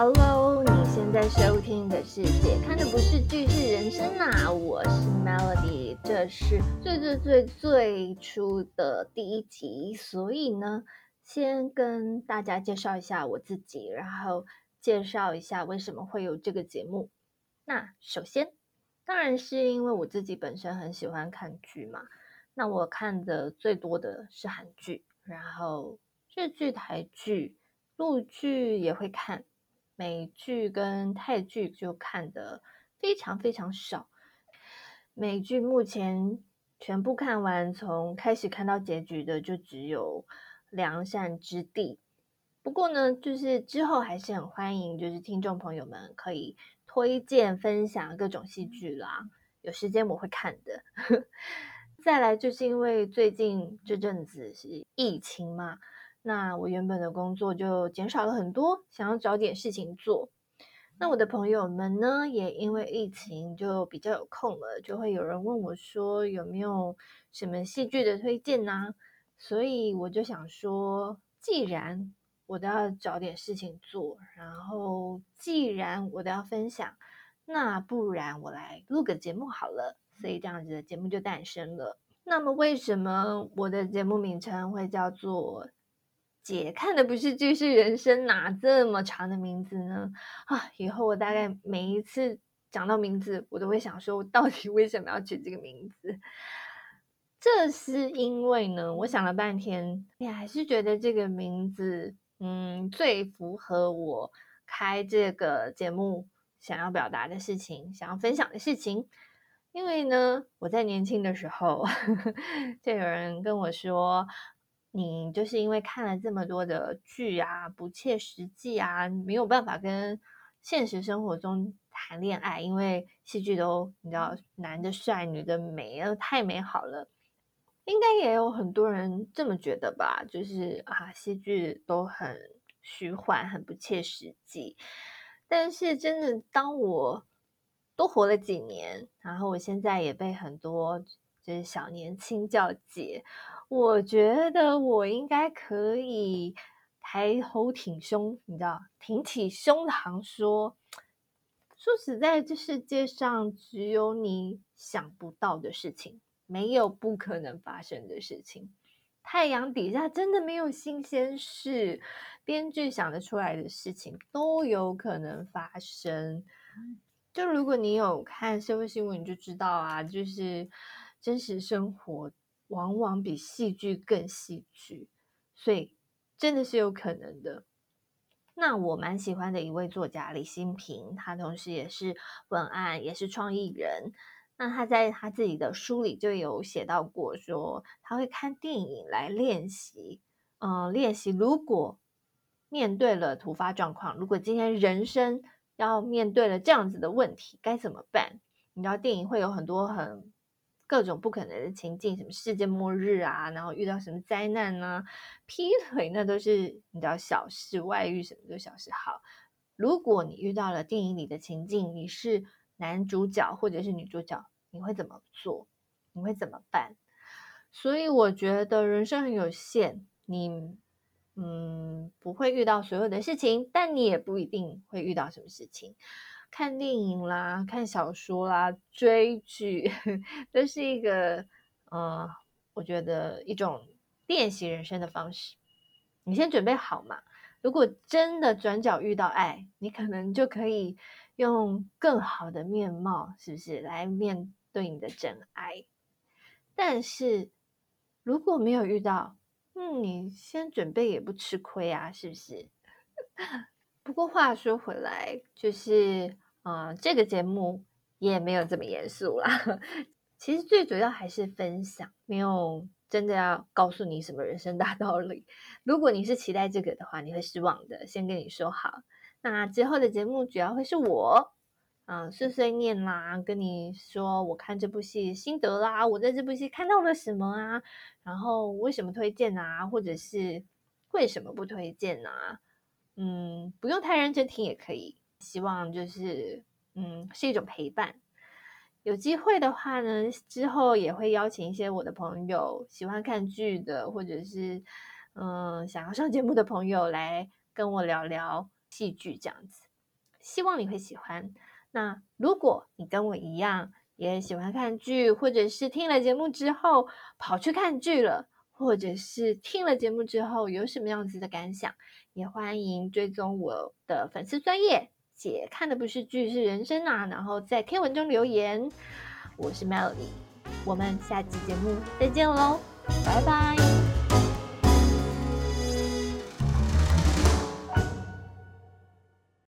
哈喽，你现在收听的是《姐看的不是剧是人生》呐，我是 Melody，这是最最最最初的第一集，所以呢，先跟大家介绍一下我自己，然后介绍一下为什么会有这个节目。那首先，当然是因为我自己本身很喜欢看剧嘛，那我看的最多的是韩剧，然后日剧、台剧、陆剧也会看。美剧跟泰剧就看的非常非常少，美剧目前全部看完，从开始看到结局的就只有《良善之地》。不过呢，就是之后还是很欢迎，就是听众朋友们可以推荐分享各种戏剧啦，有时间我会看的。再来就是因为最近这阵子是疫情嘛。那我原本的工作就减少了很多，想要找点事情做。那我的朋友们呢，也因为疫情就比较有空了，就会有人问我说有没有什么戏剧的推荐呢？所以我就想说，既然我都要找点事情做，然后既然我都要分享，那不然我来录个节目好了。所以这样子的节目就诞生了。那么为什么我的节目名称会叫做？姐看的不是剧是人生，哪这么长的名字呢？啊，以后我大概每一次讲到名字，我都会想说，我到底为什么要取这个名字？这是因为呢，我想了半天，你还是觉得这个名字，嗯，最符合我开这个节目想要表达的事情，想要分享的事情。因为呢，我在年轻的时候，就有人跟我说。你就是因为看了这么多的剧啊，不切实际啊，没有办法跟现实生活中谈恋爱，因为戏剧都你知道，男的帅，女的美，太美好了。应该也有很多人这么觉得吧，就是啊，戏剧都很虚幻，很不切实际。但是真的，当我多活了几年，然后我现在也被很多就是小年轻叫姐。我觉得我应该可以抬头挺胸，你知道，挺起胸膛说，说实在，这世界上只有你想不到的事情，没有不可能发生的事情。太阳底下真的没有新鲜事，编剧想得出来的事情都有可能发生。就如果你有看社会新闻，你就知道啊，就是真实生活。往往比戏剧更戏剧，所以真的是有可能的。那我蛮喜欢的一位作家李新平，他同时也是文案，也是创意人。那他在他自己的书里就有写到过，说他会看电影来练习，嗯，练习如果面对了突发状况，如果今天人生要面对了这样子的问题，该怎么办？你知道电影会有很多很。各种不可能的情境，什么世界末日啊，然后遇到什么灾难呢？劈腿那都是你知道小事，外遇什么都小事。好，如果你遇到了电影里的情境，你是男主角或者是女主角，你会怎么做？你会怎么办？所以我觉得人生很有限，你嗯不会遇到所有的事情，但你也不一定会遇到什么事情。看电影啦，看小说啦，追剧 都是一个，呃，我觉得一种练习人生的方式。你先准备好嘛，如果真的转角遇到爱，你可能就可以用更好的面貌，是不是来面对你的真爱？但是如果没有遇到，嗯，你先准备也不吃亏啊，是不是？不过话说回来，就是。啊，这个节目也没有这么严肃啦。其实最主要还是分享，没有真的要告诉你什么人生大道理。如果你是期待这个的话，你会失望的。先跟你说好，那之后的节目主要会是我，嗯，碎碎念啦，跟你说我看这部戏心得啦，我在这部戏看到了什么啊，然后为什么推荐啊，或者是为什么不推荐啊？嗯，不用太认真听也可以。希望就是，嗯，是一种陪伴。有机会的话呢，之后也会邀请一些我的朋友，喜欢看剧的，或者是嗯想要上节目的朋友来跟我聊聊戏剧这样子。希望你会喜欢。那如果你跟我一样也喜欢看剧，或者是听了节目之后跑去看剧了，或者是听了节目之后有什么样子的感想，也欢迎追踪我的粉丝专业姐看的不是剧是人生啊，然后在天文中留言。我是 Melody，我们下期节目再见喽，拜拜。